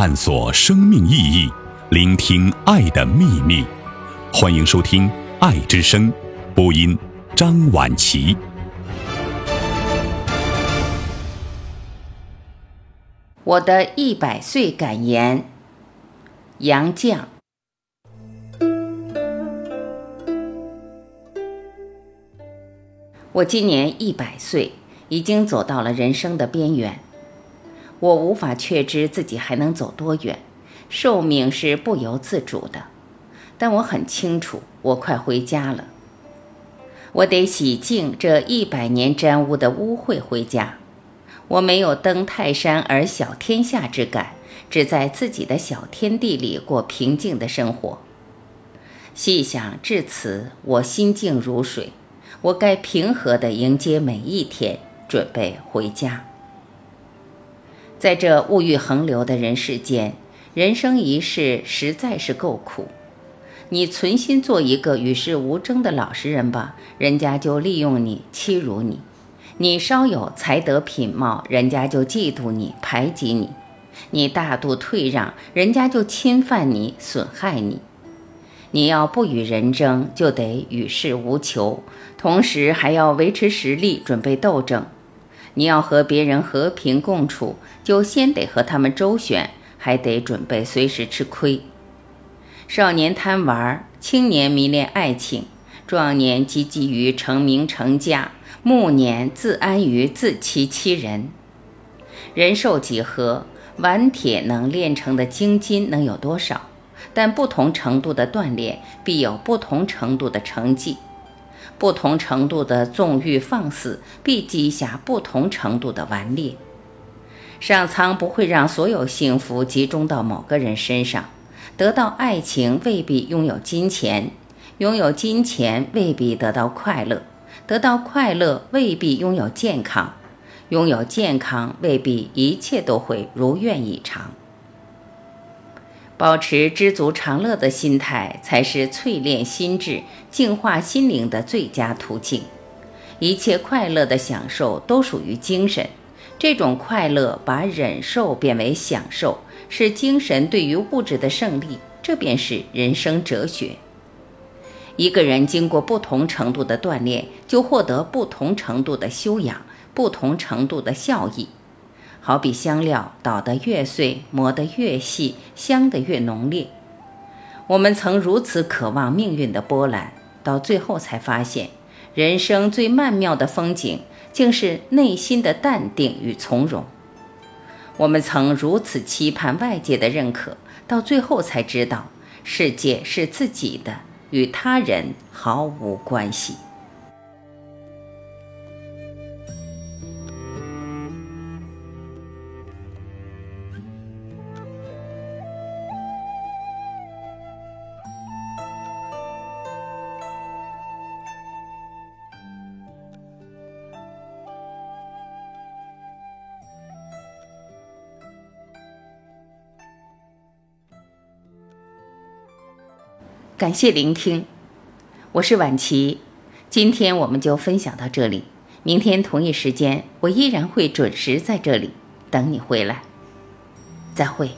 探索生命意义，聆听爱的秘密。欢迎收听《爱之声》，播音张婉琪。我的一百岁感言，杨绛。我今年一百岁，已经走到了人生的边缘。我无法确知自己还能走多远，寿命是不由自主的。但我很清楚，我快回家了。我得洗净这一百年沾污的污秽回家。我没有登泰山而小天下之感，只在自己的小天地里过平静的生活。细想至此，我心静如水。我该平和地迎接每一天，准备回家。在这物欲横流的人世间，人生一世实在是够苦。你存心做一个与世无争的老实人吧，人家就利用你、欺辱你；你稍有才德品貌，人家就嫉妒你、排挤你；你大度退让，人家就侵犯你、损害你。你要不与人争，就得与世无求，同时还要维持实力，准备斗争。你要和别人和平共处，就先得和他们周旋，还得准备随时吃亏。少年贪玩，青年迷恋爱情，壮年积极于成名成家，暮年自安于自欺欺人。人寿几何？顽铁能炼成的精金能有多少？但不同程度的锻炼，必有不同程度的成绩。不同程度的纵欲放肆，必积下不同程度的顽劣。上苍不会让所有幸福集中到某个人身上。得到爱情未必拥有金钱，拥有金钱未必得到快乐，得到快乐未必拥有健康，拥有健康未必一切都会如愿以偿。保持知足常乐的心态，才是淬炼心智、净化心灵的最佳途径。一切快乐的享受都属于精神，这种快乐把忍受变为享受，是精神对于物质的胜利。这便是人生哲学。一个人经过不同程度的锻炼，就获得不同程度的修养、不同程度的效益。好比香料捣得越碎，磨得越细，香得越浓烈。我们曾如此渴望命运的波澜，到最后才发现，人生最曼妙的风景，竟是内心的淡定与从容。我们曾如此期盼外界的认可，到最后才知道，世界是自己的，与他人毫无关系。感谢聆听，我是婉琪，今天我们就分享到这里，明天同一时间我依然会准时在这里等你回来，再会。